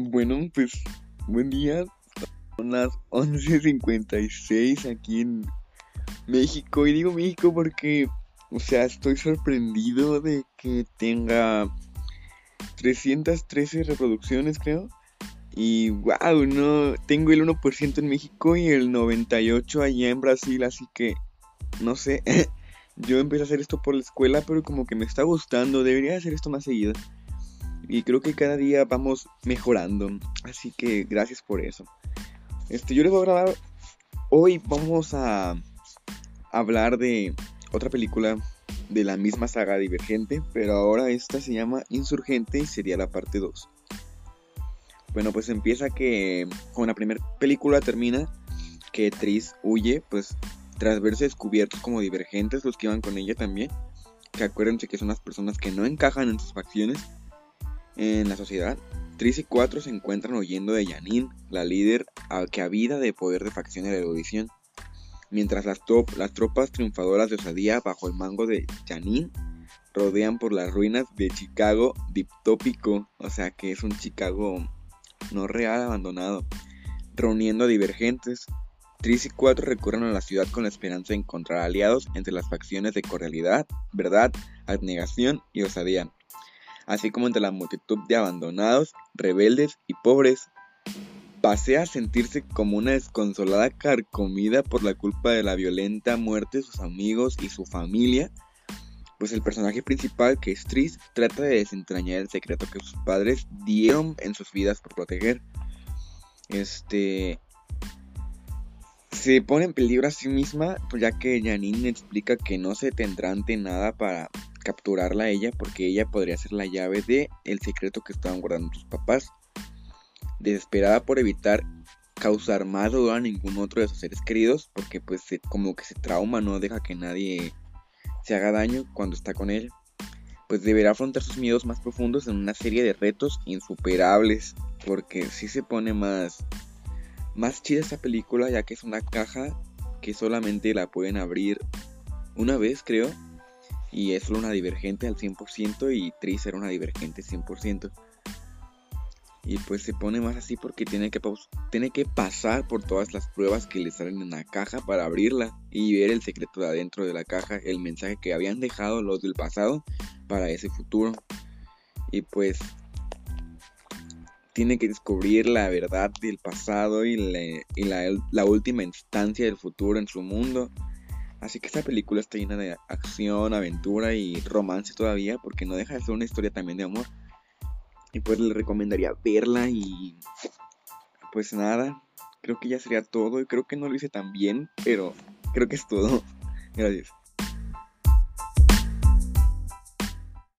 Bueno, pues buen día. Son las 11.56 aquí en México. Y digo México porque, o sea, estoy sorprendido de que tenga 313 reproducciones, creo. Y wow, no, tengo el 1% en México y el 98% allá en Brasil, así que no sé. Yo empecé a hacer esto por la escuela, pero como que me está gustando, debería hacer esto más seguido. Y creo que cada día vamos mejorando. Así que gracias por eso. Este, yo les voy a grabar. Hoy vamos a hablar de otra película de la misma saga Divergente. Pero ahora esta se llama Insurgente y sería la parte 2. Bueno, pues empieza que con la primera película termina que Tris huye, pues tras verse descubiertos como divergentes los que iban con ella también. Que acuérdense que son las personas que no encajan en sus facciones en la sociedad, Tris y Cuatro se encuentran huyendo de Janine, la líder que habida de poder de facción de la erudición. Mientras las, tropas triunfadoras de Osadía bajo el mango de Janine rodean por las ruinas de Chicago diptópico, o sea que es un Chicago no real abandonado, reuniendo a divergentes. Tris y Cuatro recurren a la ciudad con la esperanza de encontrar aliados entre las facciones de cordialidad, verdad, abnegación y osadía así como entre la multitud de abandonados, rebeldes y pobres. Pasea a sentirse como una desconsolada carcomida por la culpa de la violenta muerte de sus amigos y su familia, pues el personaje principal, que es Tris, trata de desentrañar el secreto que sus padres dieron en sus vidas por proteger. Este se pone en peligro a sí misma, pues ya que Janine explica que no se tendrá ante nada para capturarla a ella porque ella podría ser la llave de el secreto que estaban guardando sus papás. Desesperada por evitar causar más dolor a ningún otro de sus seres queridos porque pues como que se trauma, no deja que nadie se haga daño cuando está con ella. Pues deberá afrontar sus miedos más profundos en una serie de retos insuperables porque si se pone más más chida esta película ya que es una caja que solamente la pueden abrir una vez creo y es una divergente al 100% y Tris era una divergente 100%. Y pues se pone más así porque tiene que, tiene que pasar por todas las pruebas que le salen en la caja para abrirla y ver el secreto de adentro de la caja, el mensaje que habían dejado los del pasado para ese futuro. Y pues tiene que descubrir la verdad del pasado y, y la, la última instancia del futuro en su mundo Así que esta película está llena de acción, aventura y romance todavía, porque no deja de ser una historia también de amor. Y pues le recomendaría verla y pues nada, creo que ya sería todo y creo que no lo hice tan bien, pero creo que es todo. Gracias.